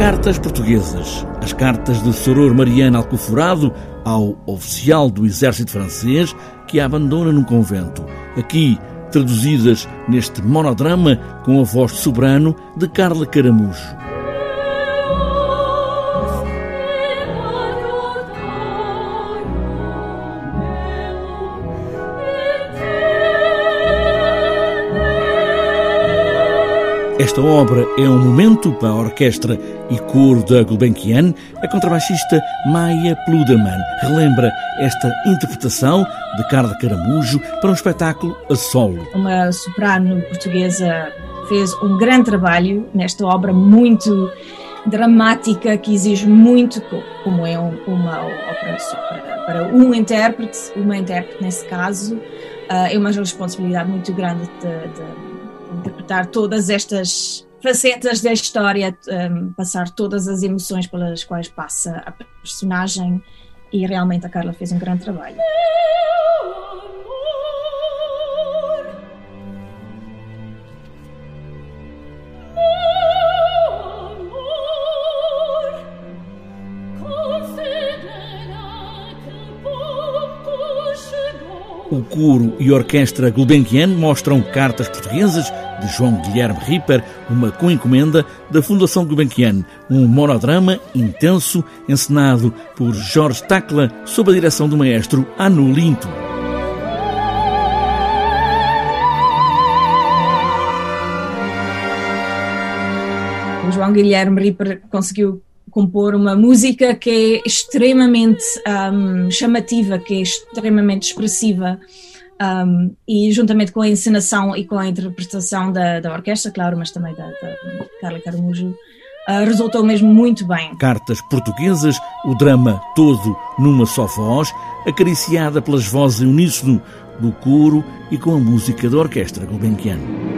Cartas portuguesas. As cartas de Soror Mariana Alcoforado ao oficial do exército francês que a abandona num convento. Aqui, traduzidas neste monodrama com a voz soberano de Carla Caramujo. Esta obra é um momento para a orquestra e coro da Gulbenkian. A contrabaixista Maia Pluderman relembra esta interpretação de Carla Caramujo para um espetáculo a solo. Uma soprano portuguesa fez um grande trabalho nesta obra muito dramática que exige muito, como é uma ópera só para, um intérprete, uma intérprete nesse caso, eh, é uma responsabilidade muito grande de, de interpretar todas estas facetas da história, um, passar todas as emoções pelas quais passa a personagem e realmente a Carla fez um grande trabalho. O coro e orquestra Gulbenkian mostram cartas portuguesas de João Guilherme Ripper, uma coencomenda da Fundação Gulbenkian, um monodrama intenso encenado por Jorge Tacla sob a direção do maestro Anu Linto. O João Guilherme Ripper conseguiu compor uma música que é extremamente um, chamativa, que é extremamente expressiva. Um, e juntamente com a encenação e com a interpretação da, da orquestra, claro, mas também da, da Carla Caramujo, uh, resultou mesmo muito bem. Cartas portuguesas, o drama todo numa só voz, acariciada pelas vozes uníssono do coro e com a música da orquestra Gulbenkian.